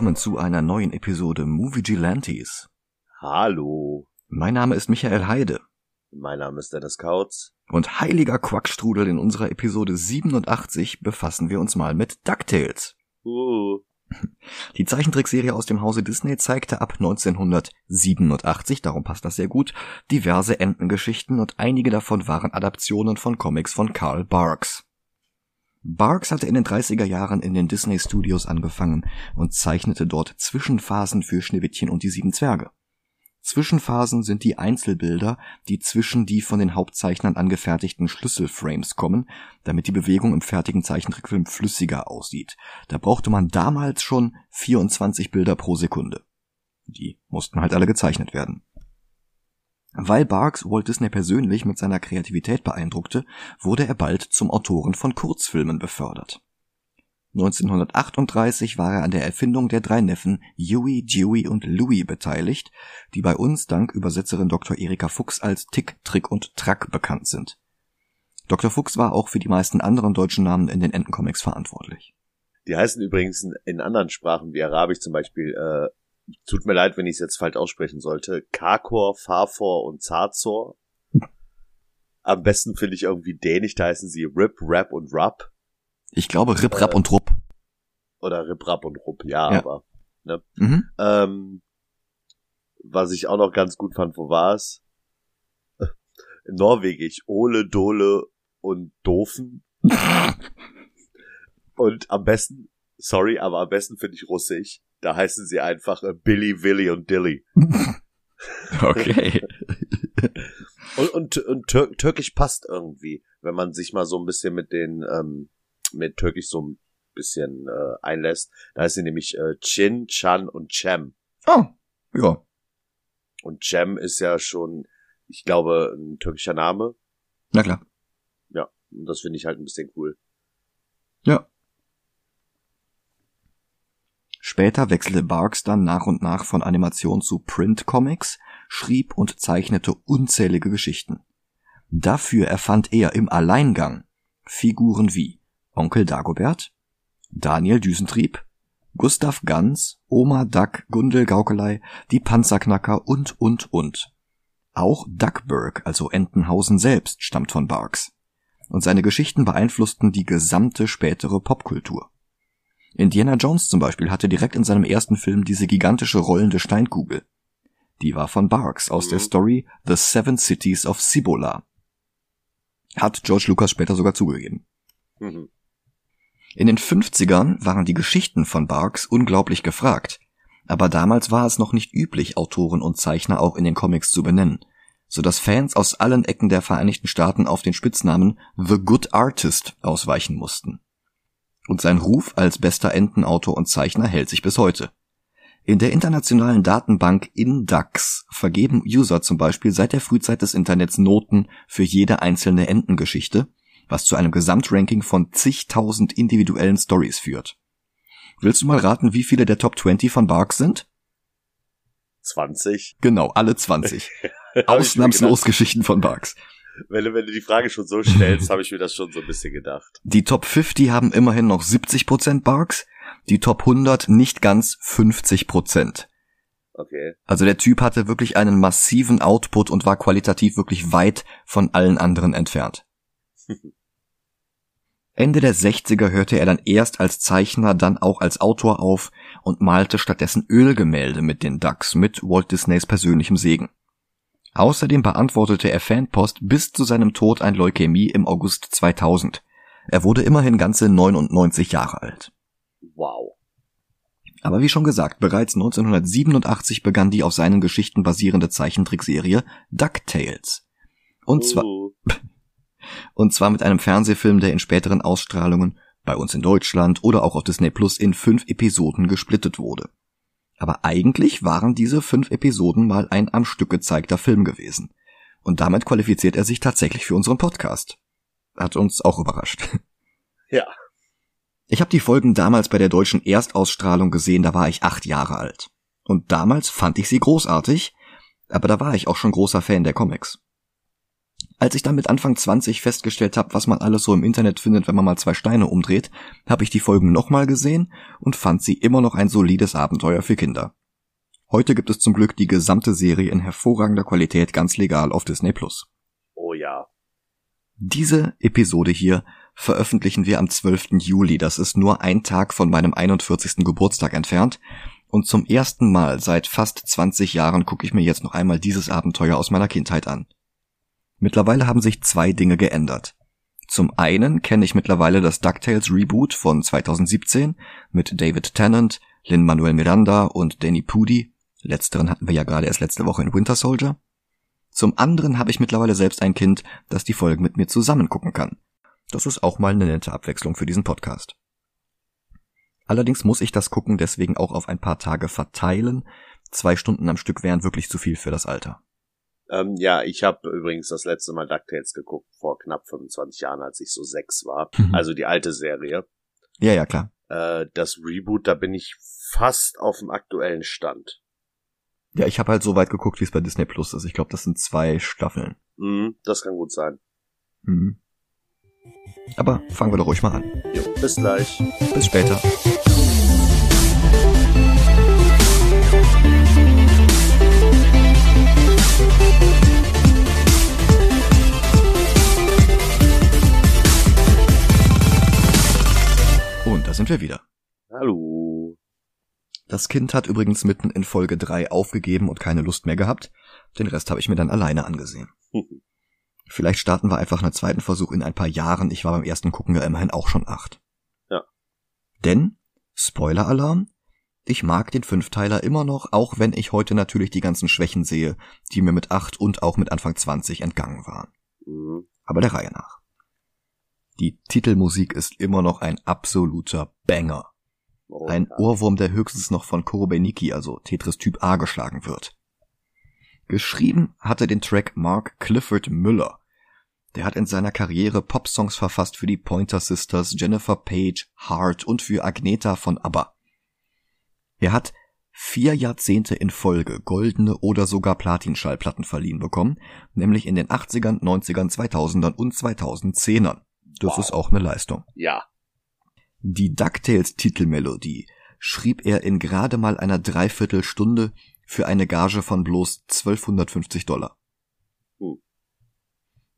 willkommen zu einer neuen Episode Movie Gelantes. Hallo. Mein Name ist Michael Heide. Mein Name ist Dennis Kautz. Und heiliger Quackstrudel in unserer Episode 87 befassen wir uns mal mit DuckTales. Uh. Die Zeichentrickserie aus dem Hause Disney zeigte ab 1987, darum passt das sehr gut, diverse Entengeschichten und einige davon waren Adaptionen von Comics von Carl Barks. Barks hatte in den 30er Jahren in den Disney Studios angefangen und zeichnete dort Zwischenphasen für Schneewittchen und die sieben Zwerge. Zwischenphasen sind die Einzelbilder, die zwischen die von den Hauptzeichnern angefertigten Schlüsselframes kommen, damit die Bewegung im fertigen Zeichentrickfilm flüssiger aussieht. Da brauchte man damals schon 24 Bilder pro Sekunde. Die mussten halt alle gezeichnet werden. Weil Barks Walt Disney persönlich mit seiner Kreativität beeindruckte, wurde er bald zum Autoren von Kurzfilmen befördert. 1938 war er an der Erfindung der drei Neffen Huey, Dewey und Louie beteiligt, die bei uns dank Übersetzerin Dr. Erika Fuchs als Tick, Trick und Track bekannt sind. Dr. Fuchs war auch für die meisten anderen deutschen Namen in den Entencomics verantwortlich. Die heißen übrigens in anderen Sprachen wie Arabisch zum Beispiel äh, tut mir leid, wenn ich es jetzt falsch aussprechen sollte, Kakor, Farfor und Zarzor. Am besten finde ich irgendwie dänisch, da heißen sie Rip, Rap und Rap. Ich glaube Rip, Rap äh, und Rupp. Oder Rip, Rap und Rupp, ja, Ja. aber. Ne? Mhm. Ähm, was ich auch noch ganz gut fand, wo war es? Norwegisch, Ole, Dole und Doofen. und am besten, sorry, aber am besten finde ich Russisch. Da heißen sie einfach äh, Billy, Willy und Dilly. Okay. Und, und, und Tür Türkisch passt irgendwie, wenn man sich mal so ein bisschen mit den, ähm, mit Türkisch so ein bisschen äh, einlässt. Da heißen sie nämlich äh, Chin, Chan und Cem. Oh, ja. Und Cem ist ja schon, ich glaube, ein türkischer Name. Na klar. Ja, und das finde ich halt ein bisschen cool. Ja. Später wechselte Barks dann nach und nach von Animation zu Print Comics, schrieb und zeichnete unzählige Geschichten. Dafür erfand er im Alleingang Figuren wie Onkel Dagobert, Daniel Düsentrieb, Gustav Ganz, Oma Duck, Gundel Gaukelei, die Panzerknacker und, und, und. Auch Duckburg, also Entenhausen selbst, stammt von Barks. Und seine Geschichten beeinflussten die gesamte spätere Popkultur. Indiana Jones zum Beispiel hatte direkt in seinem ersten Film diese gigantische rollende Steinkugel. Die war von Barks aus der Mhm. Story The Seven Cities of Cibola. Hat George Lucas später sogar zugegeben. Mhm. In den 50ern waren die Geschichten von Barks unglaublich gefragt. Aber damals war es noch nicht üblich, Autoren und Zeichner auch in den Comics zu benennen, so dass Fans aus allen Ecken der Vereinigten Staaten auf den Spitznamen The Good Artist ausweichen mussten. Und sein Ruf als bester Entenautor und Zeichner hält sich bis heute. In der internationalen Datenbank Indax vergeben User zum Beispiel seit der Frühzeit des Internets Noten für jede einzelne Entengeschichte, was zu einem Gesamtranking von zigtausend individuellen Stories führt. Willst du mal raten, wie viele der Top 20 von Barks sind? 20. Genau, alle 20. Hab ich mir Ausnahmslos Geschichten von Barks. Wenn, du- wenn du die Frage schon so stellst, habe ich mir das schon so ein bisschen gedacht. Die Top 50 haben immerhin noch 70% Barks, die Top 100 nicht ganz 50%. Okay. Also der Typ hatte wirklich einen massiven Output und war qualitativ wirklich weit von allen anderen entfernt. Ende der 60er hörte er dann erst als Zeichner, dann auch als Autor auf und malte stattdessen Ölgemälde mit den Ducks mit Walt Disneys persönlichem Segen. Außerdem beantwortete er Fanpost bis zu seinem Tod an Leukämie im August 2000. Er wurde immerhin ganze 99 Jahre alt. Wow. Aber wie schon gesagt, bereits 1987 begann die auf seinen Geschichten basierende Zeichentrickserie DuckTales. Und zwar, Uh, und zwar mit einem Fernsehfilm, der in späteren Ausstrahlungen bei uns in Deutschland oder auch auf Disney Plus in fünf Episoden gesplittet wurde. Aber eigentlich waren diese fünf Episoden mal ein am Stück gezeigter Film gewesen. Und damit qualifiziert er sich tatsächlich für unseren Podcast. Hat uns auch überrascht. ja. Ich habe die Folgen damals bei der deutschen Erstausstrahlung gesehen, da war ich acht Jahre alt. Und damals fand ich sie großartig, aber da war ich auch schon großer Fan der Comics. Als ich dann mit Anfang 20 festgestellt habe, was man alles so im Internet findet, wenn man mal zwei Steine umdreht, habe ich die Folgen nochmal gesehen und fand sie immer noch ein solides Abenteuer für Kinder. Heute gibt es zum Glück die gesamte Serie in hervorragender Qualität ganz legal auf Disney Plus. Oh ja. Diese Episode hier veröffentlichen wir am 12. Juli. Das ist nur ein Tag von meinem 41. Geburtstag entfernt. Und zum ersten Mal seit fast 20 Jahren gucke ich mir jetzt noch einmal dieses Abenteuer aus meiner Kindheit an. Mittlerweile haben sich zwei Dinge geändert. Zum einen kenne ich mittlerweile das DuckTales Reboot von 2017 mit David Tennant, Lin-Manuel Miranda und Danny Pudi. Letzteren hatten wir ja gerade erst letzte Woche in Winter Soldier. Zum anderen habe ich mittlerweile selbst ein Kind, das die Folgen mit mir zusammen gucken kann. Das ist auch mal eine nette Abwechslung für diesen Podcast. Allerdings muss ich das Gucken deswegen auch auf ein paar Tage verteilen. Zwei Stunden am Stück wären wirklich zu viel für das Alter. Ähm, ja, ich habe übrigens das letzte Mal DuckTales geguckt, vor knapp 25 Jahren, als ich so sechs war. Mhm. Also die alte Serie. Ja, ja, klar. Äh, das Reboot, da bin ich fast auf dem aktuellen Stand. Ja, ich habe halt so weit geguckt, wie es bei Disney Plus ist. Ich glaube, das sind zwei Staffeln. Mhm, das kann gut sein. Mhm. Aber fangen wir doch ruhig mal an. Jo, bis gleich. Bis später. Da sind wir wieder. Hallo. Das Kind hat übrigens mitten in Folge 3 aufgegeben und keine Lust mehr gehabt. Den Rest habe ich mir dann alleine angesehen. Vielleicht starten wir einfach einen zweiten Versuch in ein paar Jahren. Ich war beim ersten Gucken ja immerhin auch schon acht. Ja. Denn, Spoiler-Alarm, ich mag den Fünfteiler immer noch, auch wenn ich heute natürlich die ganzen Schwächen sehe, die mir mit acht und auch mit Anfang 20 entgangen waren. Mhm. Aber der Reihe nach. Die Titelmusik ist immer noch ein absoluter Banger. Oh, ein ja. Ohrwurm, der höchstens noch von Korobeniki, also Tetris Typ A, geschlagen wird. Geschrieben hatte den Track Mark Clifford Müller. Der hat in seiner Karriere Popsongs verfasst für die Pointer Sisters, Jennifer Page, Hart und für Agneta von ABBA. Er hat vier Jahrzehnte in Folge goldene oder sogar Platin-Schallplatten verliehen bekommen, nämlich in den 80ern, 90ern, 2000ern und 2010ern. Das wow. ist auch eine Leistung. Ja. Die DuckTales Titelmelodie schrieb er in gerade mal einer Dreiviertelstunde für eine Gage von bloß 1250 Dollar. Hm.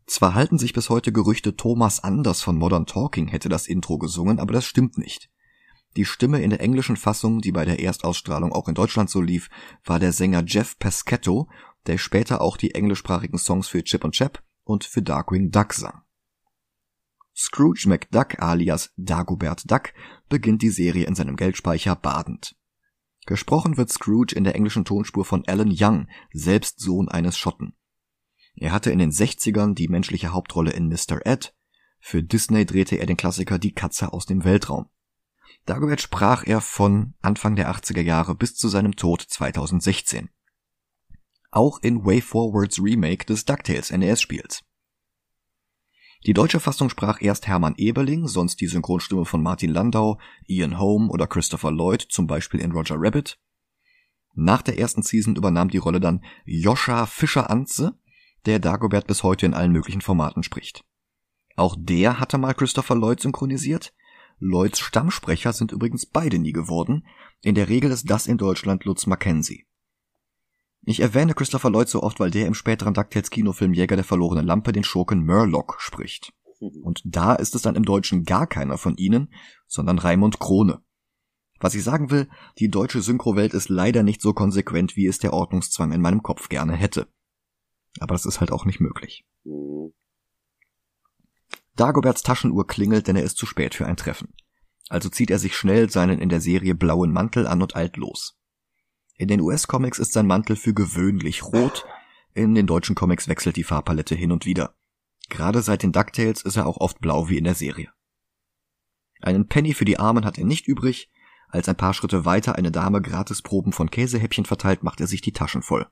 Zwar halten sich bis heute Gerüchte, Thomas Anders von Modern Talking hätte das Intro gesungen, aber das stimmt nicht. Die Stimme in der englischen Fassung, die bei der Erstausstrahlung auch in Deutschland so lief, war der Sänger Jeff Pescetto, der später auch die englischsprachigen Songs für Chip und Chap und für Darkwing Duck sang. Scrooge McDuck alias Dagobert Duck beginnt die Serie in seinem Geldspeicher badend. Gesprochen wird Scrooge in der englischen Tonspur von Alan Young, selbst Sohn eines Schotten. Er hatte in den 60ern die menschliche Hauptrolle in Mr. Ed. Für Disney drehte er den Klassiker Die Katze aus dem Weltraum. Dagobert sprach er von Anfang der 80er Jahre bis zu seinem Tod 2016. Auch in Way Forwards Remake des DuckTales NES-Spiels. Die deutsche Fassung sprach erst Hermann Eberling, sonst die Synchronstimme von Martin Landau, Ian Holm oder Christopher Lloyd, zum Beispiel in Roger Rabbit. Nach der ersten Season übernahm die Rolle dann Joscha Fischer-Anze, der Dagobert bis heute in allen möglichen Formaten spricht. Auch der hatte mal Christopher Lloyd synchronisiert. Lloyds Stammsprecher sind übrigens beide nie geworden. In der Regel ist das in Deutschland Lutz Mackenzie. Ich erwähne Christopher Lloyd so oft, weil der im späteren DuckTales Kinofilm Jäger der verlorenen Lampe den Schurken Murloc spricht. Und da ist es dann im Deutschen gar keiner von ihnen, sondern Raimund Krone. Was ich sagen will, die deutsche Synchrowelt ist leider nicht so konsequent, wie es der Ordnungszwang in meinem Kopf gerne hätte. Aber das ist halt auch nicht möglich. Mhm. Dagoberts Taschenuhr klingelt, denn er ist zu spät für ein Treffen. Also zieht er sich schnell seinen in der Serie blauen Mantel an und eilt los. In den US-Comics ist sein Mantel für gewöhnlich rot, in den deutschen Comics wechselt die Farbpalette hin und wieder. Gerade seit den DuckTales ist er auch oft blau wie in der Serie. Einen Penny für die Armen hat er nicht übrig, als ein paar Schritte weiter eine Dame Gratisproben von Käsehäppchen verteilt, macht er sich die Taschen voll.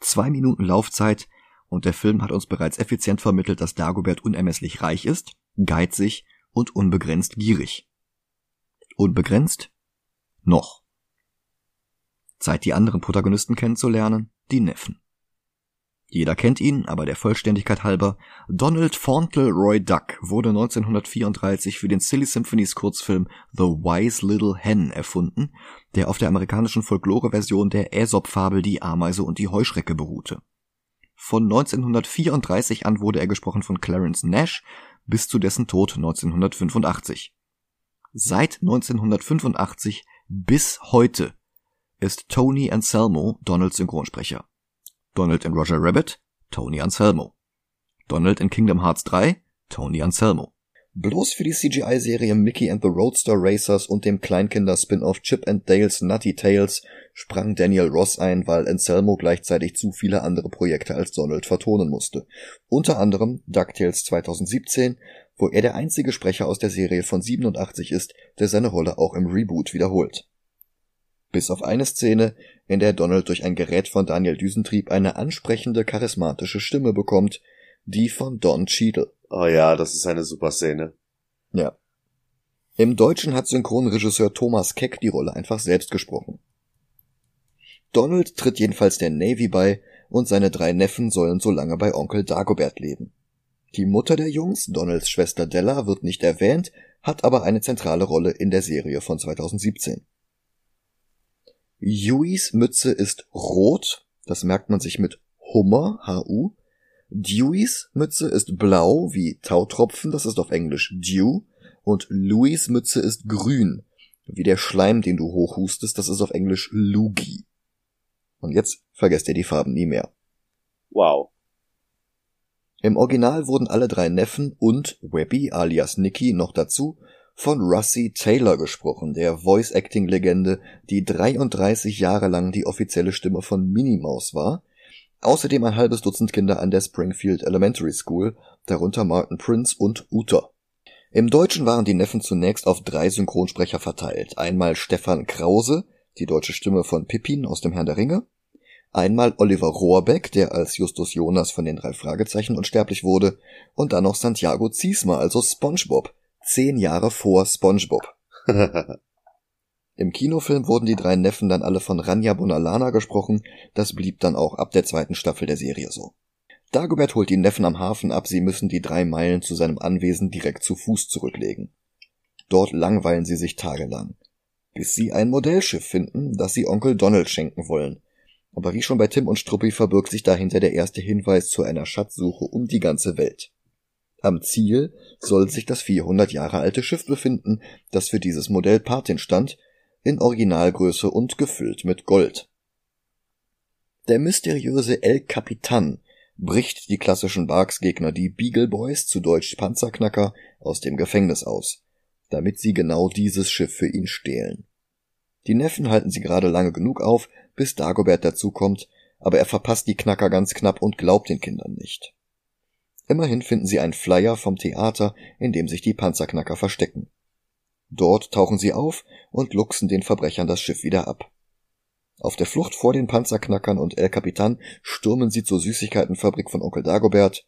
Zwei Minuten Laufzeit und der Film hat uns bereits effizient vermittelt, dass Dagobert unermesslich reich ist, geizig und unbegrenzt gierig. Unbegrenzt? Noch. Zeit, die anderen Protagonisten kennenzulernen, die Neffen. Jeder kennt ihn, aber der Vollständigkeit halber. Donald Fauntleroy Duck wurde 1934 für den Silly Symphonies Kurzfilm The Wise Little Hen erfunden, der auf der amerikanischen Folklore-Version der Aesop-Fabel Die Ameise und die Heuschrecke beruhte. Von 1934 an wurde er gesprochen von Clarence Nash bis zu dessen Tod 1985. Seit 1985 bis heute ist Tony Anselmo Donalds Synchronsprecher. Donald in Roger Rabbit, Tony Anselmo. Donald in Kingdom Hearts 3, Tony Anselmo. Bloß für die CGI-Serie Mickey and the Roadster Racers und dem Kleinkinder-Spin-off Chip and Dale's Nutty Tales sprang Daniel Ross ein, weil Anselmo gleichzeitig zu viele andere Projekte als Donald vertonen musste. Unter anderem DuckTales 2017, wo er der einzige Sprecher aus der Serie von 87 ist, der seine Rolle auch im Reboot wiederholt. Bis auf eine Szene, in der Donald durch ein Gerät von Daniel Düsentrieb eine ansprechende, charismatische Stimme bekommt, die von Don Cheadle. Oh ja, das ist eine super Szene. Ja. Im Deutschen hat Synchronregisseur Thomas Keck die Rolle einfach selbst gesprochen. Donald tritt jedenfalls der Navy bei und seine drei Neffen sollen so lange bei Onkel Dagobert leben. Die Mutter der Jungs, Donalds Schwester Della, wird nicht erwähnt, hat aber eine zentrale Rolle in der Serie von 2017. Hueys Mütze ist rot, das merkt man sich mit Hummer, H-U. Deweys Mütze ist blau, wie Tautropfen, das ist auf Englisch Dew. Und Louis Mütze ist grün, wie der Schleim, den du hochhustest, das ist auf Englisch Loogie. Und jetzt vergesst ihr die Farben nie mehr. Wow. Im Original wurden alle drei Neffen und Webby alias Nicky noch dazu von Russie Taylor gesprochen, der Voice-Acting-Legende, die 33 Jahre lang die offizielle Stimme von Minnie Maus war, außerdem ein halbes Dutzend Kinder an der Springfield Elementary School, darunter Martin Prince und Uta. Im Deutschen waren die Neffen zunächst auf drei Synchronsprecher verteilt. Einmal Stefan Krause, die deutsche Stimme von Pippin aus dem Herrn der Ringe, einmal Oliver Rohrbeck, der als Justus Jonas von den drei Fragezeichen unsterblich wurde, und dann noch Santiago Ziesmer, also SpongeBob, zehn Jahre vor SpongeBob. Im Kinofilm wurden die drei Neffen dann alle von Rania Bonalana gesprochen, das blieb dann auch ab der zweiten Staffel der Serie so. Dagobert holt die Neffen am Hafen ab, sie müssen die drei Meilen zu seinem Anwesen direkt zu Fuß zurücklegen. Dort langweilen sie sich tagelang, bis sie ein Modellschiff finden, das sie Onkel Donald schenken wollen. Aber wie schon bei Tim und Struppi verbirgt sich dahinter der erste Hinweis zu einer Schatzsuche um die ganze Welt. Am Ziel soll sich das 400 Jahre alte Schiff befinden, das für dieses Modell Patin stand, in Originalgröße und gefüllt mit Gold. Der mysteriöse El Capitan bricht die klassischen Barks-Gegner, die Beagle Boys, zu Deutsch Panzerknacker, aus dem Gefängnis aus, damit sie genau dieses Schiff für ihn stehlen. Die Neffen halten sie gerade lange genug auf, bis Dagobert dazukommt, aber er verpasst die Knacker ganz knapp und glaubt den Kindern nicht. Immerhin finden sie einen Flyer vom Theater, in dem sich die Panzerknacker verstecken. Dort tauchen sie auf und luchsen den Verbrechern das Schiff wieder ab. Auf der Flucht vor den Panzerknackern und El Capitan stürmen sie zur Süßigkeitenfabrik von Onkel Dagobert.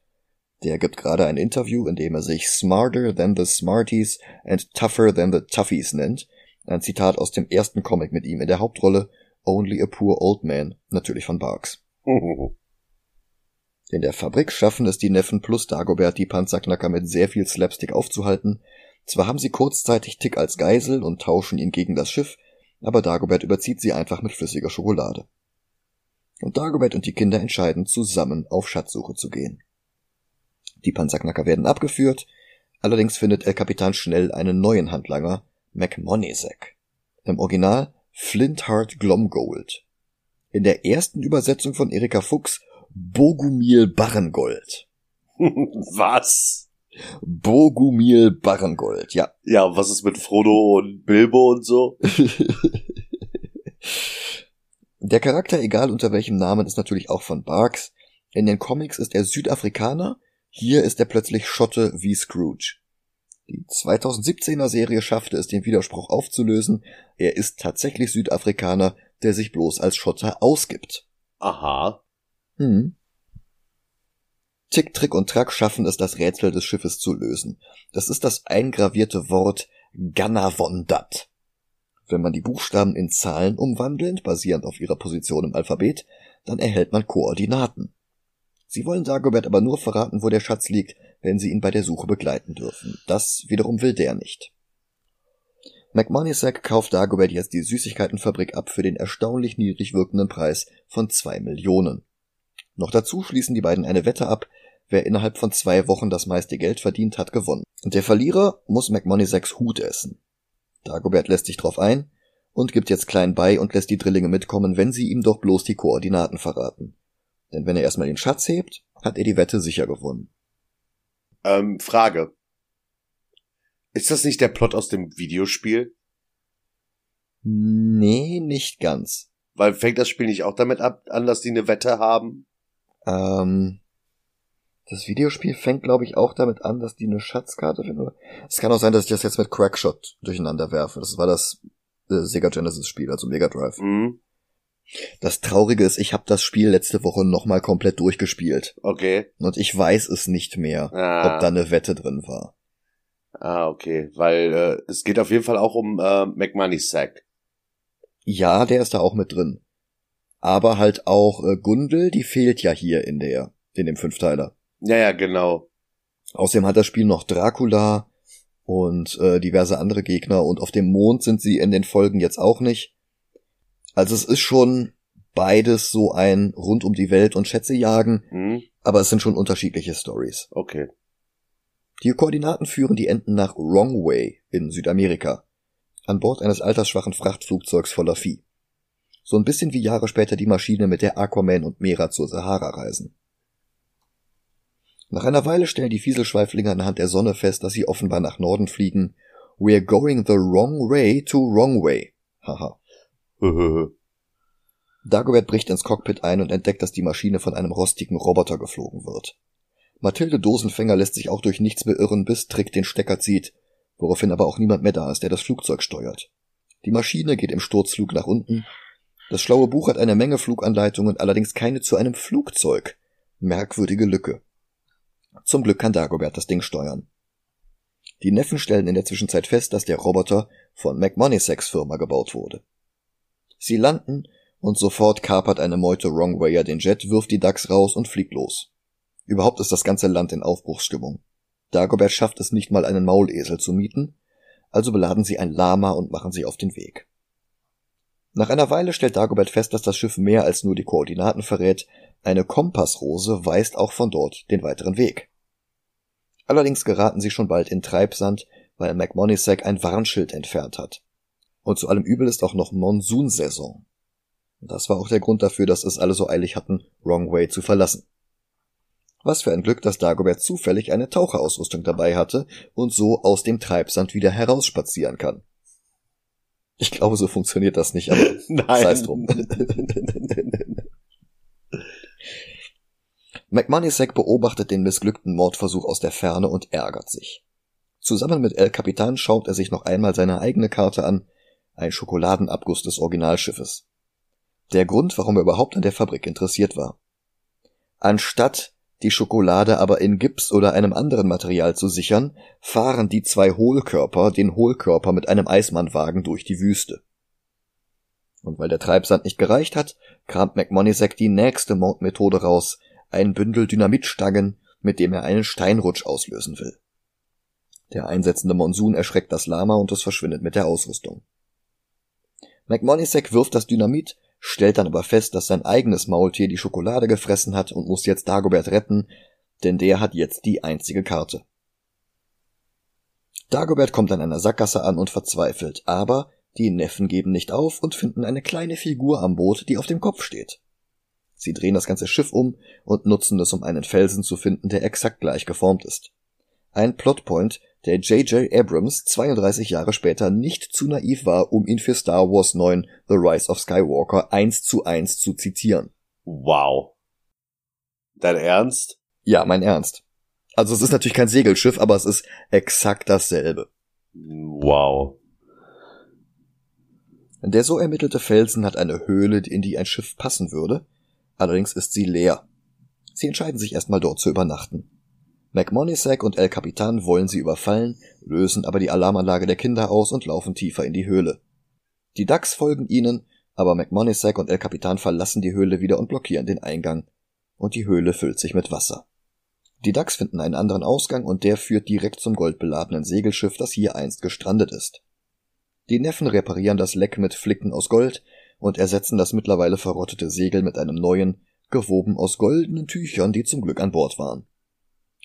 Der gibt gerade ein Interview, in dem er sich Smarter than the Smarties and Tougher than the Toughies nennt. Ein Zitat aus dem ersten Comic mit ihm in der Hauptrolle, Only a Poor Old Man, natürlich von Barks. In der Fabrik schaffen es die Neffen plus Dagobert, die Panzerknacker mit sehr viel Slapstick aufzuhalten. Zwar haben sie kurzzeitig Tick als Geisel und tauschen ihn gegen das Schiff, aber Dagobert überzieht sie einfach mit flüssiger Schokolade. Und Dagobert und die Kinder entscheiden, zusammen auf Schatzsuche zu gehen. Die Panzerknacker werden abgeführt, allerdings findet El Capitan schnell einen neuen Handlanger, McMonezek. Im Original Flintheart Glomgold. In der ersten Übersetzung von Erika Fuchs Bogumil Barrengold. was? Bogumil Barrengold, ja. Ja, was ist mit Frodo und Bilbo und so? Der Charakter, egal unter welchem Namen, ist natürlich auch von Barks. In den Comics ist er Südafrikaner, hier ist er plötzlich Schotte wie Scrooge. Die 2017er Serie schaffte es, den Widerspruch aufzulösen. Er ist tatsächlich Südafrikaner, der sich bloß als Schotter ausgibt. Aha. Hm. Tick, Trick und Track schaffen es, das Rätsel des Schiffes zu lösen. Das ist das eingravierte Wort Ganavondat. Wenn man die Buchstaben in Zahlen umwandelt, basierend auf ihrer Position im Alphabet, dann erhält man Koordinaten. Sie wollen Dagobert aber nur verraten, wo der Schatz liegt, wenn sie ihn bei der Suche begleiten dürfen. Das wiederum will der nicht. McMoneysack kauft Dagobert jetzt die Süßigkeitenfabrik ab für den erstaunlich niedrig wirkenden Preis von zwei Millionen. Noch dazu schließen die beiden eine Wette ab, wer innerhalb von zwei Wochen das meiste Geld verdient hat, gewonnen. Und der Verlierer muss McMoneysacks Hut essen. Dagobert lässt sich drauf ein und gibt jetzt klein bei und lässt die Drillinge mitkommen, wenn sie ihm doch bloß die Koordinaten verraten. Denn wenn er erstmal den Schatz hebt, hat er die Wette sicher gewonnen. Ähm, Frage. Ist das nicht der Plot aus dem Videospiel? Nee, nicht ganz. Weil fängt das Spiel nicht auch damit ab, an, dass die eine Wette haben? Ähm, das Videospiel fängt, glaube ich, auch damit an, dass die eine Schatzkarte finden. Es kann auch sein, dass ich das jetzt mit Crackshot durcheinander werfe. Das war das äh, Sega Genesis Spiel, also Mega Drive. Mhm. Das Traurige ist, ich habe das Spiel letzte Woche nochmal komplett durchgespielt. Okay. Und ich weiß es nicht mehr, Ah. ob da eine Wette drin war. Ah, okay. Weil äh, es geht auf jeden Fall auch um äh, McMoneysack. Ja, der ist da auch mit drin. Aber halt auch äh, Gundel, die fehlt ja hier in der, in dem Fünfteiler. Ja, ja, genau. Außerdem hat das Spiel noch Dracula und äh, diverse andere Gegner und auf dem Mond sind sie in den Folgen jetzt auch nicht. Also es ist schon beides so ein rund um die Welt und Schätze jagen, Hm? aber es sind schon unterschiedliche Stories. Okay. Die Koordinaten führen die Enten nach Wrongway in Südamerika, an Bord eines altersschwachen Frachtflugzeugs voller Vieh. So ein bisschen wie Jahre später die Maschine, mit der Aquaman und Mera zur Sahara reisen. Nach einer Weile stellen die Fieselschweiflinge anhand der Sonne fest, dass sie offenbar nach Norden fliegen. We're going the wrong way to Wrongway. Haha. Dagobert bricht ins Cockpit ein und entdeckt, dass die Maschine von einem rostigen Roboter geflogen wird. Mathilde Dosenfänger lässt sich auch durch nichts beirren, bis Trick den Stecker zieht, woraufhin aber auch niemand mehr da ist, der das Flugzeug steuert. Die Maschine geht im Sturzflug nach unten. Das schlaue Buch hat eine Menge Fluganleitungen, allerdings keine zu einem Flugzeug. Merkwürdige Lücke. Zum Glück kann Dagobert das Ding steuern. Die Neffen stellen in der Zwischenzeit fest, dass der Roboter von McMoneysacks Firma gebaut wurde. Sie landen und sofort kapert eine Meute Wrongwayer den Jet, wirft die Ducks raus und fliegt los. Überhaupt ist das ganze Land in Aufbruchsstimmung. Dagobert schafft es nicht mal einen Maulesel zu mieten, also beladen sie ein Lama und machen sich auf den Weg. Nach einer Weile stellt Dagobert fest, dass das Schiff mehr als nur die Koordinaten verrät, eine Kompassrose weist auch von dort den weiteren Weg. Allerdings geraten sie schon bald in Treibsand, weil McMoneysack ein Warnschild entfernt hat. Und zu allem Übel ist auch noch Monsunsaison. Das war auch der Grund dafür, dass es alle so eilig hatten, Wrong Way zu verlassen. Was für ein Glück, dass Dagobert zufällig eine Taucherausrüstung dabei hatte und so aus dem Treibsand wieder herausspazieren kann. Ich glaube, so funktioniert das nicht, aber Nein. Sei's drum. McMoneysack beobachtet den missglückten Mordversuch aus der Ferne und ärgert sich. Zusammen mit El Capitan schaut er sich noch einmal seine eigene Karte an, ein Schokoladenabguss des Originalschiffes. Der Grund, warum er überhaupt an der Fabrik interessiert war. Anstatt die Schokolade aber in Gips oder einem anderen Material zu sichern, fahren die zwei Hohlkörper den Hohlkörper mit einem Eismannwagen durch die Wüste. Und weil der Treibsand nicht gereicht hat, kramt McMoneysack die nächste Mordmethode raus, ein Bündel Dynamitstangen, mit dem er einen Steinrutsch auslösen will. Der einsetzende Monsun erschreckt das Lama und es verschwindet mit der Ausrüstung. McMoneysack wirft das Dynamit, stellt dann aber fest, dass sein eigenes Maultier die Schokolade gefressen hat und muss jetzt Dagobert retten, denn der hat jetzt die einzige Karte. Dagobert kommt an einer Sackgasse an und verzweifelt, aber die Neffen geben nicht auf und finden eine kleine Figur am Boot, die auf dem Kopf steht. Sie drehen das ganze Schiff um und nutzen es, um einen Felsen zu finden, der exakt gleich geformt ist. Ein Plotpoint, der J.J. Abrams 32 Jahre später nicht zu naiv war, um ihn für Star Wars 9 The Rise of Skywalker eins zu eins zu zitieren. Wow. Dein Ernst? Ja, mein Ernst. Also es ist natürlich kein Segelschiff, aber es ist exakt dasselbe. Wow. Der so ermittelte Felsen hat eine Höhle, in die ein Schiff passen würde, allerdings ist sie leer. Sie entscheiden sich erstmal dort zu übernachten. McMoneysack und El Capitan wollen sie überfallen, lösen aber die Alarmanlage der Kinder aus und laufen tiefer in die Höhle. Die Ducks folgen ihnen, aber McMoneysack und El Capitan verlassen die Höhle wieder und blockieren den Eingang. und die Höhle füllt sich mit Wasser. Die Ducks finden einen anderen Ausgang und der führt direkt zum goldbeladenen Segelschiff, das hier einst gestrandet ist. Die Neffen reparieren das Leck mit Flicken aus Gold und ersetzen das mittlerweile verrottete Segel mit einem neuen, gewoben aus goldenen Tüchern, die zum Glück an Bord waren.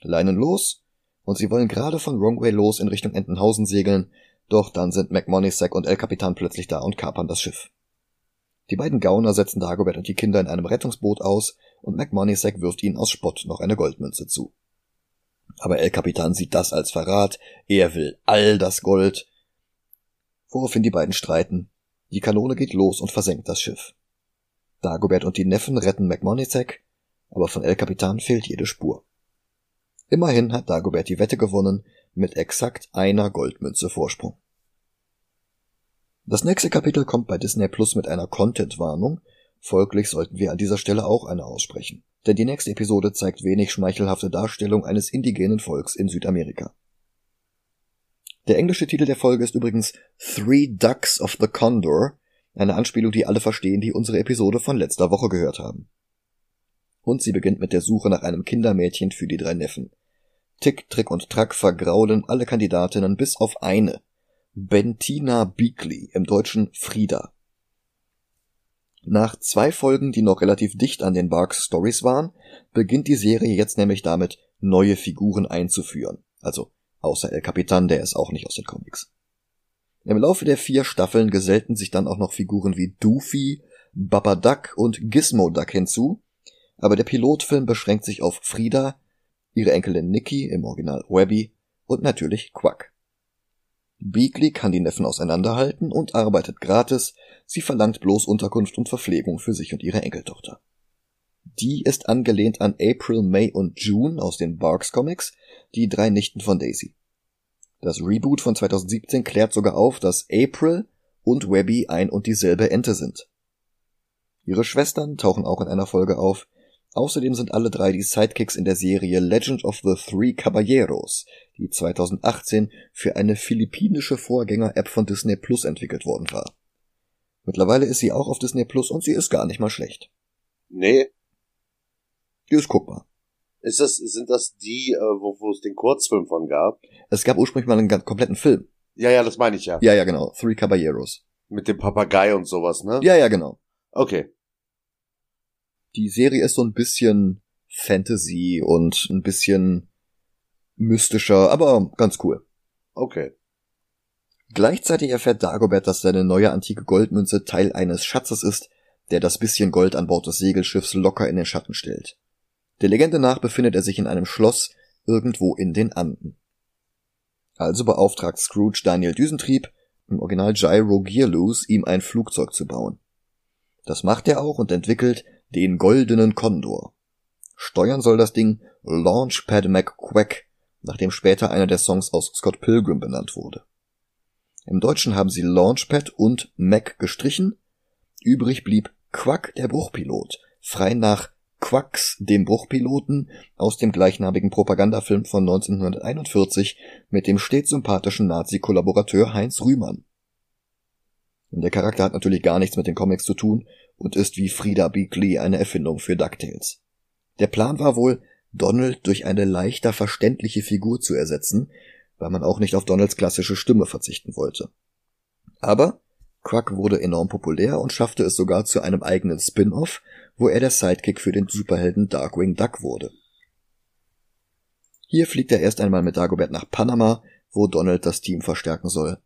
Leinen los, und sie wollen gerade von Wrongway los in Richtung Entenhausen segeln, doch dann sind McMoneysack und El Capitan plötzlich da und kapern das Schiff. Die beiden Gauner setzen Dagobert und die Kinder in einem Rettungsboot aus und McMoneysack wirft ihnen aus Spott noch eine Goldmünze zu. Aber El Capitan sieht das als Verrat, er will all das Gold. Woraufhin die beiden streiten. Die Kanone geht los und versenkt das Schiff. Dagobert und die Neffen retten McMoneysack, aber von El Capitan fehlt jede Spur. Immerhin hat Dagobert die Wette gewonnen mit exakt einer Goldmünze Vorsprung. Das nächste Kapitel kommt bei Disney Plus mit einer Content-Warnung, folglich sollten wir an dieser Stelle auch eine aussprechen. Denn die nächste Episode zeigt wenig schmeichelhafte Darstellung eines indigenen Volks in Südamerika. Der englische Titel der Folge ist übrigens Three Ducks of the Condor, eine Anspielung, die alle verstehen, die unsere Episode von letzter Woche gehört haben. Und sie beginnt mit der Suche nach einem Kindermädchen für die drei Neffen. Tick, Trick und Track vergraulen alle Kandidatinnen bis auf eine. Bentina Beakley, im Deutschen Frieda. Nach zwei Folgen, die noch relativ dicht an den Barks Stories waren, beginnt die Serie jetzt nämlich damit, neue Figuren einzuführen. Also, außer El Capitan, der ist auch nicht aus den Comics. Im Laufe der vier Staffeln gesellten sich dann auch noch Figuren wie Doofy, Baba Duck und Gizmo Duck hinzu, aber der Pilotfilm beschränkt sich auf Frieda, ihre Enkelin Nikki im Original Webby und natürlich Quack. Beakley kann die Neffen auseinanderhalten und arbeitet gratis, sie verlangt bloß Unterkunft und Verpflegung für sich und ihre Enkeltochter. Die ist angelehnt an April, May und June aus den Barks Comics, die drei Nichten von Daisy. Das Reboot von 2017 klärt sogar auf, dass April und Webby ein und dieselbe Ente sind. Ihre Schwestern tauchen auch in einer Folge auf, Außerdem sind alle drei die Sidekicks in der Serie Legend of the Three Caballeros, die 2018 für eine philippinische Vorgänger-App von Disney Plus entwickelt worden war. Mittlerweile ist sie auch auf Disney Plus und sie ist gar nicht mal schlecht. Nee. Die ist guckbar. Ist das, sind das die, äh, wo, wo es den Kurzfilm von gab? Es gab ursprünglich mal einen ganz kompletten Film. Ja, ja, das meine ich ja. Ja, ja, genau. Three Caballeros. Mit dem Papagei und sowas, ne? Ja, ja, genau. Okay. Die Serie ist so ein bisschen Fantasy und ein bisschen mystischer, aber ganz cool. Okay. Gleichzeitig erfährt Dagobert, dass seine neue antike Goldmünze Teil eines Schatzes ist, der das bisschen Gold an Bord des Segelschiffs locker in den Schatten stellt. Der Legende nach befindet er sich in einem Schloss irgendwo in den Anden. Also beauftragt Scrooge Daniel Düsentrieb, im Original Gyro Gearloose, ihm ein Flugzeug zu bauen. Das macht er auch und entwickelt den goldenen Kondor. Steuern soll das Ding Launchpad McQuack, nachdem später einer der Songs aus Scott Pilgrim benannt wurde. Im Deutschen haben sie Launchpad und Mac gestrichen, übrig blieb Quack der Bruchpilot, frei nach Quacks, dem Bruchpiloten, aus dem gleichnamigen Propagandafilm von 1941 mit dem stets sympathischen Nazi-Kollaborateur Heinz Rühmann. Der Charakter hat natürlich gar nichts mit den Comics zu tun und ist wie Frida Beakley eine Erfindung für DuckTales. Der Plan war wohl, Donald durch eine leichter verständliche Figur zu ersetzen, weil man auch nicht auf Donalds klassische Stimme verzichten wollte. Aber Quack wurde enorm populär und schaffte es sogar zu einem eigenen Spin-off, wo er der Sidekick für den Superhelden Darkwing Duck wurde. Hier fliegt er erst einmal mit Dagobert nach Panama, wo Donald das Team verstärken soll.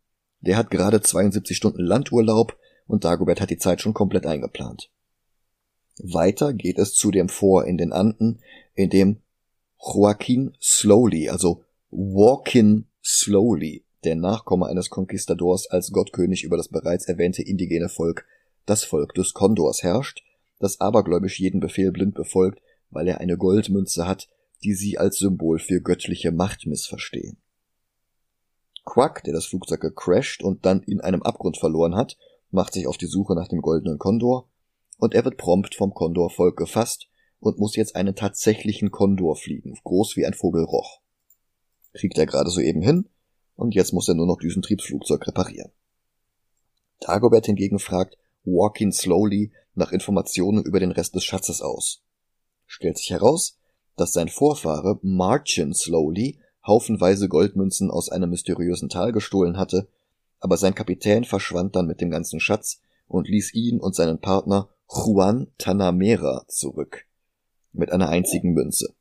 Der hat gerade 72 Stunden Landurlaub und Dagobert hat die Zeit schon komplett eingeplant. Weiter geht es zudem vor in den Anden, in dem Joaquin Slowly, also Walkin Slowly, der Nachkomme eines Konquistadors als Gottkönig über das bereits erwähnte indigene Volk, das Volk des Kondors herrscht, das abergläubisch jeden Befehl blind befolgt, weil er eine Goldmünze hat, die sie als Symbol für göttliche Macht missverstehen. Quack, der das Flugzeug gecrasht und dann in einem Abgrund verloren hat, macht sich auf die Suche nach dem goldenen Kondor, und er wird prompt vom Kondorvolk gefasst und muss jetzt einen tatsächlichen Kondor fliegen, groß wie ein Vogel roch. Kriegt er gerade soeben hin, und jetzt muss er nur noch Düsentriebsflugzeug reparieren. Dagobert hingegen fragt Walking Slowly nach Informationen über den Rest des Schatzes aus. stellt sich heraus, dass sein Vorfahre Marchin Slowly haufenweise Goldmünzen aus einem mysteriösen Tal gestohlen hatte, aber sein Kapitän verschwand dann mit dem ganzen Schatz und ließ ihn und seinen Partner Juan Tanamera zurück. Mit einer einzigen Münze.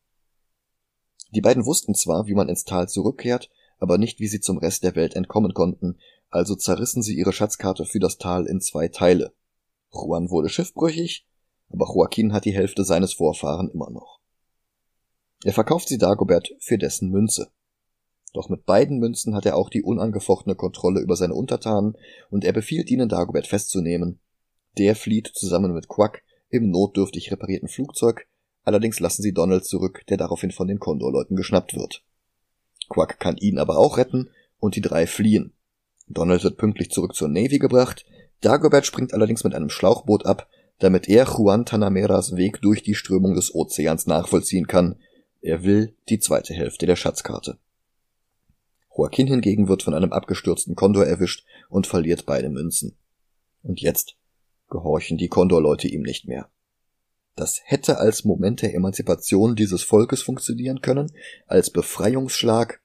Die beiden wussten zwar, wie man ins Tal zurückkehrt, aber nicht, wie sie zum Rest der Welt entkommen konnten, also zerrissen sie ihre Schatzkarte für das Tal in zwei Teile. Juan wurde schiffbrüchig, aber Joaquin hat die Hälfte seines Vorfahren immer noch. Er verkauft sie Dagobert für dessen Münze. Doch mit beiden Münzen hat er auch die unangefochtene Kontrolle über seine Untertanen und er befiehlt ihnen, Dagobert festzunehmen. Der flieht zusammen mit Quack im notdürftig reparierten Flugzeug, allerdings lassen sie Donald zurück, der daraufhin von den Kondorleuten geschnappt wird. Quack kann ihn aber auch retten und die drei fliehen. Donald wird pünktlich zurück zur Navy gebracht, Dagobert springt allerdings mit einem Schlauchboot ab, damit er Juan Tanameras Weg durch die Strömung des Ozeans nachvollziehen kann. Er will die zweite Hälfte der Schatzkarte. Joaquin hingegen wird von einem abgestürzten Kondor erwischt und verliert beide Münzen. Und jetzt gehorchen die Kondorleute ihm nicht mehr. Das hätte als Moment der Emanzipation dieses Volkes funktionieren können, als Befreiungsschlag,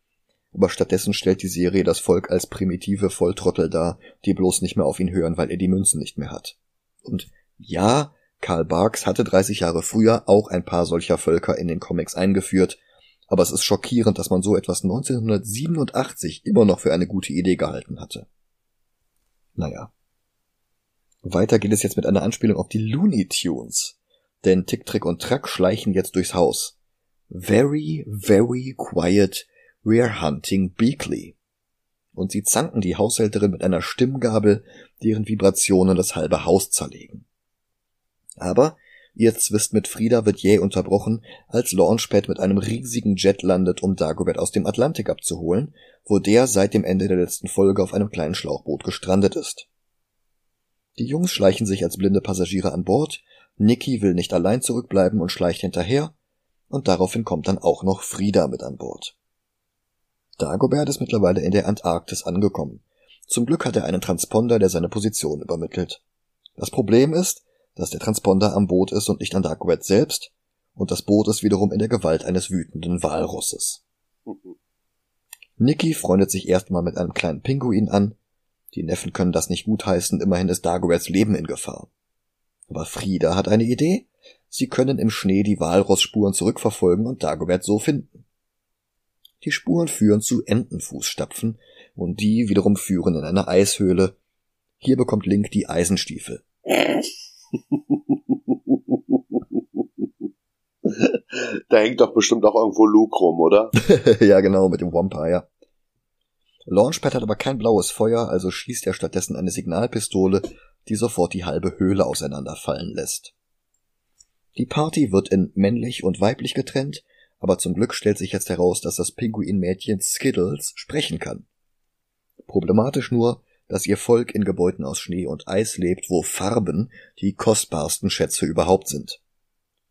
aber stattdessen stellt die Serie das Volk als primitive Volltrottel dar, die bloß nicht mehr auf ihn hören, weil er die Münzen nicht mehr hat. Und ja, Karl Barks hatte 30 Jahre früher auch ein paar solcher Völker in den Comics eingeführt, aber es ist schockierend, dass man so etwas 1987 immer noch für eine gute Idee gehalten hatte. Naja. Weiter geht es jetzt mit einer Anspielung auf die Looney Tunes. Denn Tick, Trick und Track schleichen jetzt durchs Haus. Very, very quiet, we're hunting Beakley. Und sie zanken die Haushälterin mit einer Stimmgabel, deren Vibrationen das halbe Haus zerlegen. Aber Ihr Zwist mit Frieda wird jäh unterbrochen, als Launchpad mit einem riesigen Jet landet, um Dagobert aus dem Atlantik abzuholen, wo der seit dem Ende der letzten Folge auf einem kleinen Schlauchboot gestrandet ist. Die Jungs schleichen sich als blinde Passagiere an Bord, Nicky will nicht allein zurückbleiben und schleicht hinterher, und daraufhin kommt dann auch noch Frieda mit an Bord. Dagobert ist mittlerweile in der Antarktis angekommen. Zum Glück hat er einen Transponder, der seine Position übermittelt. Das Problem ist, dass der Transponder am Boot ist und nicht an Dagobert selbst, und das Boot ist wiederum in der Gewalt eines wütenden Walrusses. Nicky freundet sich erstmal mit einem kleinen Pinguin an. Die Neffen können das nicht gutheißen, immerhin ist Dagoberts Leben in Gefahr. Aber Frieda hat eine Idee. Sie können im Schnee die Walrossspuren zurückverfolgen und Dagobert so finden. Die Spuren führen zu Entenfußstapfen und die wiederum führen in eine Eishöhle. Hier bekommt Link die Eisenstiefel. da hängt doch bestimmt auch irgendwo Luke rum, oder? ja, genau, mit dem Vampire. Launchpad hat aber kein blaues Feuer, also schießt er stattdessen eine Signalpistole, die sofort die halbe Höhle auseinanderfallen lässt. Die Party wird in männlich und weiblich getrennt, aber zum Glück stellt sich jetzt heraus, dass das Pinguinmädchen Skittles sprechen kann. Problematisch nur, dass ihr Volk in Gebäuden aus Schnee und Eis lebt, wo Farben die kostbarsten Schätze überhaupt sind.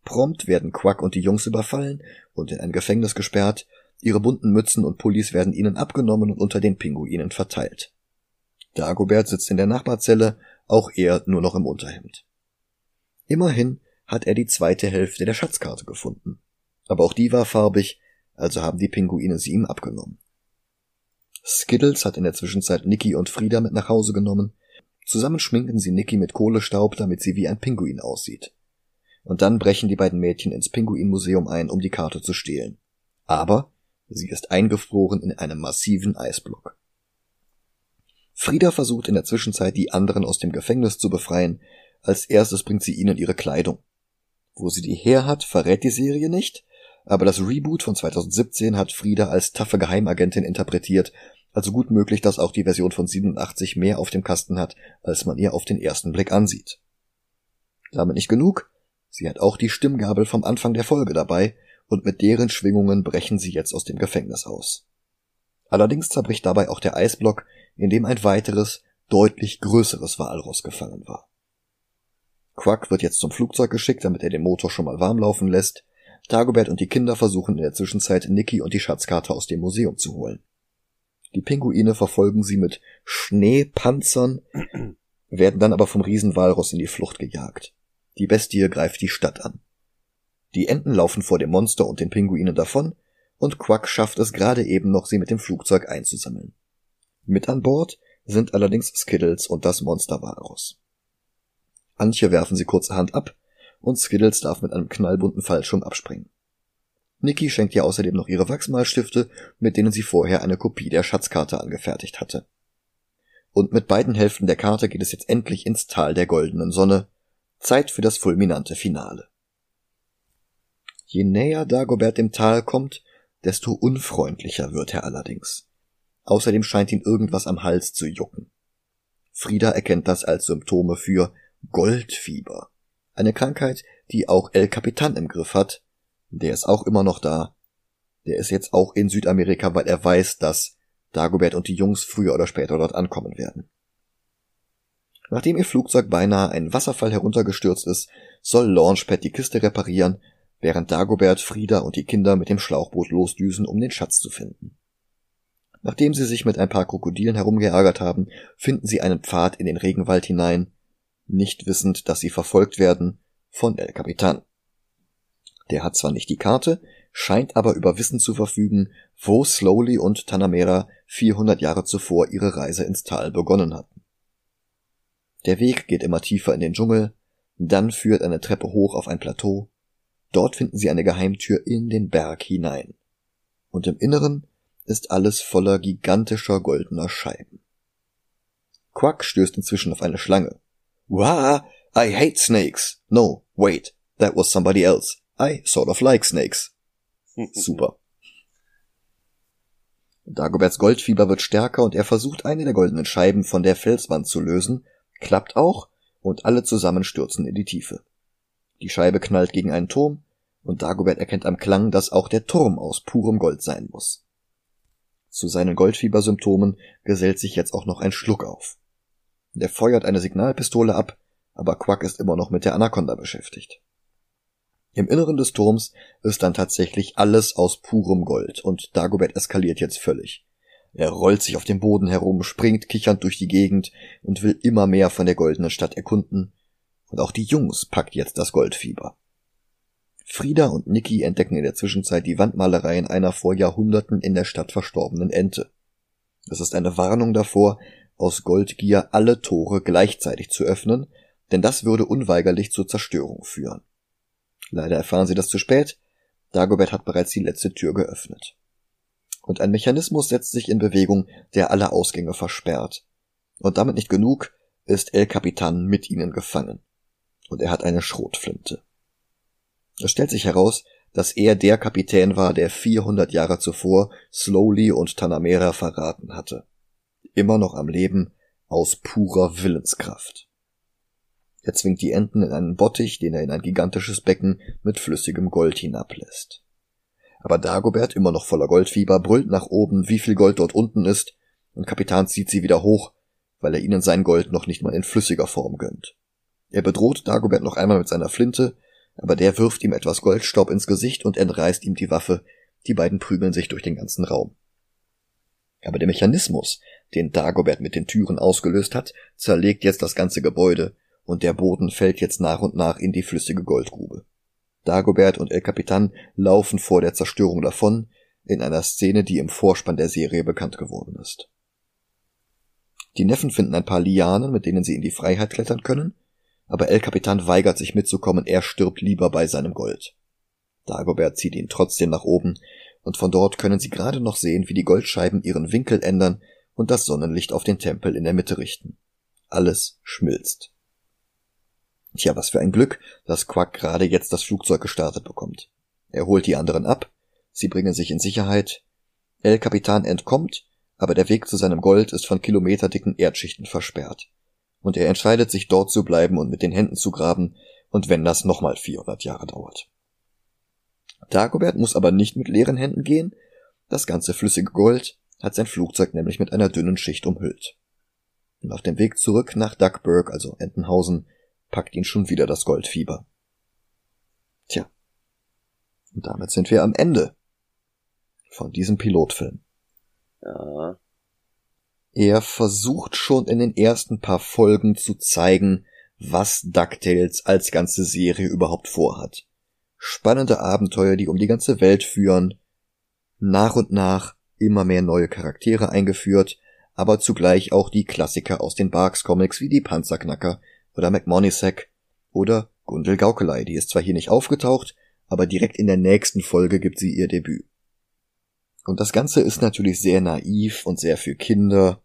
Prompt werden Quack und die Jungs überfallen und in ein Gefängnis gesperrt, ihre bunten Mützen und Pullis werden ihnen abgenommen und unter den Pinguinen verteilt. Dagobert sitzt in der Nachbarzelle, auch er nur noch im Unterhemd. Immerhin hat er die zweite Hälfte der Schatzkarte gefunden. Aber auch die war farbig, also haben die Pinguine sie ihm abgenommen. Skittles hat in der Zwischenzeit Nicky und Frieda mit nach Hause genommen. Zusammen schminken sie Nicky mit Kohlestaub, damit sie wie ein Pinguin aussieht. Und dann brechen die beiden Mädchen ins Pinguinmuseum ein, um die Karte zu stehlen. Aber sie ist eingefroren in einem massiven Eisblock. Frieda versucht in der Zwischenzeit, die anderen aus dem Gefängnis zu befreien. Als erstes bringt sie ihnen ihre Kleidung. Wo sie die her hat, verrät die Serie nicht, aber das Reboot von 2017 hat Frieda als taffe Geheimagentin interpretiert also gut möglich, dass auch die Version von 87 mehr auf dem Kasten hat, als man ihr auf den ersten Blick ansieht. Damit nicht genug, sie hat auch die Stimmgabel vom Anfang der Folge dabei, und mit deren Schwingungen brechen sie jetzt aus dem Gefängnis aus. Allerdings zerbricht dabei auch der Eisblock, in dem ein weiteres, deutlich größeres Walross gefangen war. Quack wird jetzt zum Flugzeug geschickt, damit er den Motor schon mal warm laufen lässt. Dagobert und die Kinder versuchen in der Zwischenzeit Nicky und die Schatzkarte aus dem Museum zu holen. Die Pinguine verfolgen sie mit Schneepanzern, werden dann aber vom Riesenwalross in die Flucht gejagt. Die Bestie greift die Stadt an. Die Enten laufen vor dem Monster und den Pinguinen davon, und Quack schafft es gerade eben noch, sie mit dem Flugzeug einzusammeln. Mit an Bord sind allerdings Skittles und das Monster Walross. Antje werfen sie kurzerhand ab, und Skittles darf mit einem knallbunten Fallschirm abspringen. Nikki schenkt ihr außerdem noch ihre Wachsmalstifte, mit denen sie vorher eine Kopie der Schatzkarte angefertigt hatte. Und mit beiden Hälften der Karte geht es jetzt endlich ins Tal der goldenen Sonne. Zeit für das fulminante Finale. Je näher Dagobert dem Tal kommt, desto unfreundlicher wird er allerdings. Außerdem scheint ihn irgendwas am Hals zu jucken. Frieda erkennt das als Symptome für Goldfieber. Eine Krankheit, die auch El Capitan im Griff hat. Der ist auch immer noch da. Der ist jetzt auch in Südamerika, weil er weiß, dass Dagobert und die Jungs früher oder später dort ankommen werden. Nachdem ihr Flugzeug beinahe einen Wasserfall heruntergestürzt ist, soll Launchpad die Kiste reparieren, während Dagobert, Frieda und die Kinder mit dem Schlauchboot losdüsen, um den Schatz zu finden. Nachdem sie sich mit ein paar Krokodilen herumgeärgert haben, finden sie einen Pfad in den Regenwald hinein, nicht wissend, dass sie verfolgt werden von El Capitan. Der hat zwar nicht die Karte, scheint aber über Wissen zu verfügen, wo Slowly und Tanamera 400 Jahre zuvor ihre Reise ins Tal begonnen hatten. Der Weg geht immer tiefer in den Dschungel, dann führt eine Treppe hoch auf ein Plateau, dort finden sie eine Geheimtür in den Berg hinein. Und im Inneren ist alles voller gigantischer goldener Scheiben. Quack stößt inzwischen auf eine Schlange. Wah, I hate snakes. No, wait, that was somebody else. I sort of like snakes. Super. Dagoberts Goldfieber wird stärker und er versucht eine der goldenen Scheiben von der Felswand zu lösen, klappt auch und alle zusammen stürzen in die Tiefe. Die Scheibe knallt gegen einen Turm und Dagobert erkennt am Klang, dass auch der Turm aus purem Gold sein muss. Zu seinen Goldfiebersymptomen gesellt sich jetzt auch noch ein Schluck auf. Der feuert eine Signalpistole ab, aber Quack ist immer noch mit der Anaconda beschäftigt. Im Inneren des Turms ist dann tatsächlich alles aus purem Gold und Dagobert eskaliert jetzt völlig. Er rollt sich auf dem Boden herum, springt kichernd durch die Gegend und will immer mehr von der goldenen Stadt erkunden. Und auch die Jungs packt jetzt das Goldfieber. Frieda und Niki entdecken in der Zwischenzeit die Wandmalereien einer vor Jahrhunderten in der Stadt verstorbenen Ente. Es ist eine Warnung davor, aus Goldgier alle Tore gleichzeitig zu öffnen, denn das würde unweigerlich zur Zerstörung führen. Leider erfahren sie das zu spät, Dagobert hat bereits die letzte Tür geöffnet. Und ein Mechanismus setzt sich in Bewegung, der alle Ausgänge versperrt. Und damit nicht genug, ist El Capitan mit ihnen gefangen. Und er hat eine Schrotflinte. Es stellt sich heraus, dass er der Kapitän war, der 400 Jahre zuvor Slowly und Tanamera verraten hatte immer noch am Leben, aus purer Willenskraft. Er zwingt die Enten in einen Bottich, den er in ein gigantisches Becken mit flüssigem Gold hinablässt. Aber Dagobert, immer noch voller Goldfieber, brüllt nach oben, wie viel Gold dort unten ist, und Kapitan zieht sie wieder hoch, weil er ihnen sein Gold noch nicht mal in flüssiger Form gönnt. Er bedroht Dagobert noch einmal mit seiner Flinte, aber der wirft ihm etwas Goldstaub ins Gesicht und entreißt ihm die Waffe, die beiden prügeln sich durch den ganzen Raum. Aber der Mechanismus, den Dagobert mit den Türen ausgelöst hat, zerlegt jetzt das ganze Gebäude, und der Boden fällt jetzt nach und nach in die flüssige Goldgrube. Dagobert und El Capitan laufen vor der Zerstörung davon, in einer Szene, die im Vorspann der Serie bekannt geworden ist. Die Neffen finden ein paar Lianen, mit denen sie in die Freiheit klettern können, aber El Capitan weigert sich mitzukommen, er stirbt lieber bei seinem Gold. Dagobert zieht ihn trotzdem nach oben, und von dort können sie gerade noch sehen, wie die Goldscheiben ihren Winkel ändern und das Sonnenlicht auf den Tempel in der Mitte richten. Alles schmilzt. Tja, was für ein Glück, dass Quack gerade jetzt das Flugzeug gestartet bekommt. Er holt die anderen ab, sie bringen sich in Sicherheit, El Capitan entkommt, aber der Weg zu seinem Gold ist von kilometerdicken Erdschichten versperrt. Und er entscheidet sich dort zu bleiben und mit den Händen zu graben, und wenn das nochmal 400 Jahre dauert. Dagobert muss aber nicht mit leeren Händen gehen, das ganze flüssige Gold hat sein Flugzeug nämlich mit einer dünnen Schicht umhüllt. Und auf dem Weg zurück nach Duckburg, also Entenhausen, packt ihn schon wieder das Goldfieber. Tja. Und damit sind wir am Ende von diesem Pilotfilm. Ja. Er versucht schon in den ersten paar Folgen zu zeigen, was DuckTales als ganze Serie überhaupt vorhat. spannende Abenteuer, die um die ganze Welt führen, nach und nach immer mehr neue Charaktere eingeführt, aber zugleich auch die Klassiker aus den Barks Comics wie die Panzerknacker oder McMoneysack oder Gundel Gaukelei. Die ist zwar hier nicht aufgetaucht, aber direkt in der nächsten Folge gibt sie ihr Debüt. Und das Ganze ist natürlich sehr naiv und sehr für Kinder.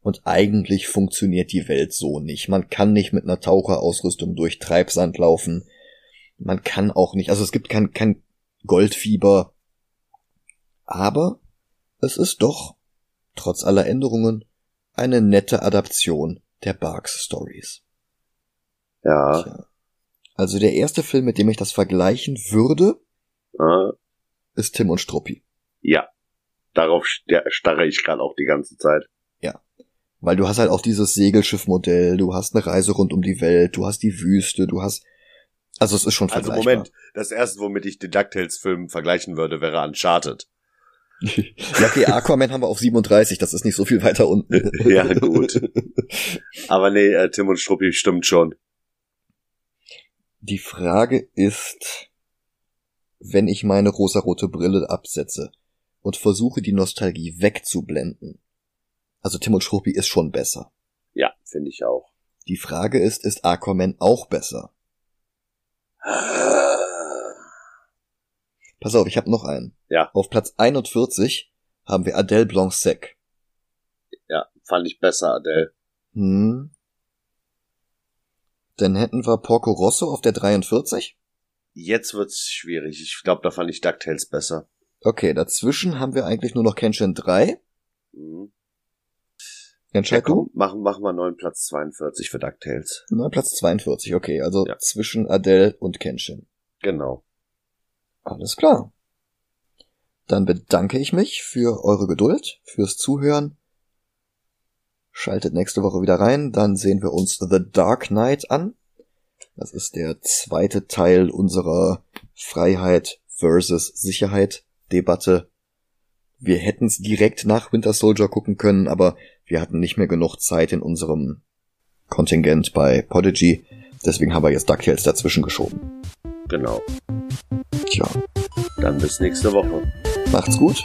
Und eigentlich funktioniert die Welt so nicht. Man kann nicht mit einer Taucherausrüstung durch Treibsand laufen. Man kann auch nicht, also es gibt kein, kein Goldfieber. Aber es ist doch, trotz aller Änderungen, eine nette Adaption der Barks Stories. Ja. Tja. Also der erste Film, mit dem ich das vergleichen würde, äh. ist Tim und Struppi. Ja. Darauf starre ich gerade auch die ganze Zeit. Ja. Weil du hast halt auch dieses Segelschiffmodell, du hast eine Reise rund um die Welt, du hast die Wüste, du hast also es ist schon vergleichbar. Also Moment, das erste, womit ich den DuckTales-Film vergleichen würde, wäre Uncharted. ja, okay, Aquaman haben wir auf 37, das ist nicht so viel weiter unten. ja, gut. Aber nee, äh, Tim und Struppi stimmt schon. Die Frage ist, wenn ich meine rosarote Brille absetze und versuche die Nostalgie wegzublenden. Also Tim und Struppi ist schon besser. Ja, finde ich auch. Die Frage ist, ist Aquaman auch besser? Pass auf, ich habe noch einen. Ja. Auf Platz 41 haben wir Adele Blanc-Sec. Ja, fand ich besser, Adele. Hm. Dann hätten wir Porco Rosso auf der 43. Jetzt wird's schwierig. Ich glaube, da fand ich DuckTales besser. Okay, dazwischen haben wir eigentlich nur noch Kenshin 3. Mhm. Entscheid ja? Machen, machen wir neuen Platz 42 für DuckTales. Neuen Platz 42, okay. Also ja. zwischen Adele und Kenshin. Genau. Alles klar. Dann bedanke ich mich für eure Geduld, fürs Zuhören. Schaltet nächste Woche wieder rein, dann sehen wir uns The Dark Knight an. Das ist der zweite Teil unserer Freiheit versus Sicherheit Debatte. Wir hätten es direkt nach Winter Soldier gucken können, aber wir hatten nicht mehr genug Zeit in unserem Kontingent bei Podigy. Deswegen haben wir jetzt DuckTales dazwischen geschoben. Genau. Tja. Dann bis nächste Woche. Macht's gut.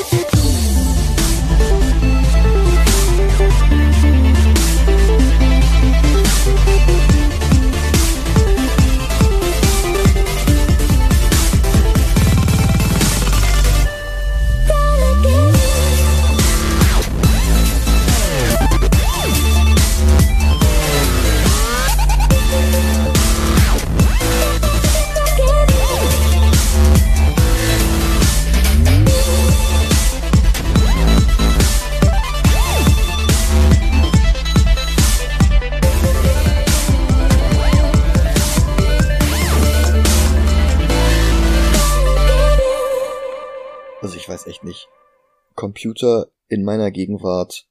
Computer in meiner Gegenwart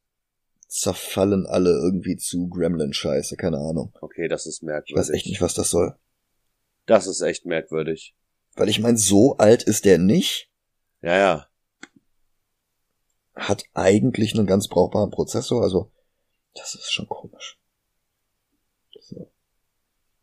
zerfallen alle irgendwie zu Gremlin-Scheiße, keine Ahnung. Okay, das ist merkwürdig. Ich weiß echt nicht, was das soll. Das ist echt merkwürdig. Weil ich meine, so alt ist der nicht. Ja, ja. Hat eigentlich einen ganz brauchbaren Prozessor, also das ist schon komisch.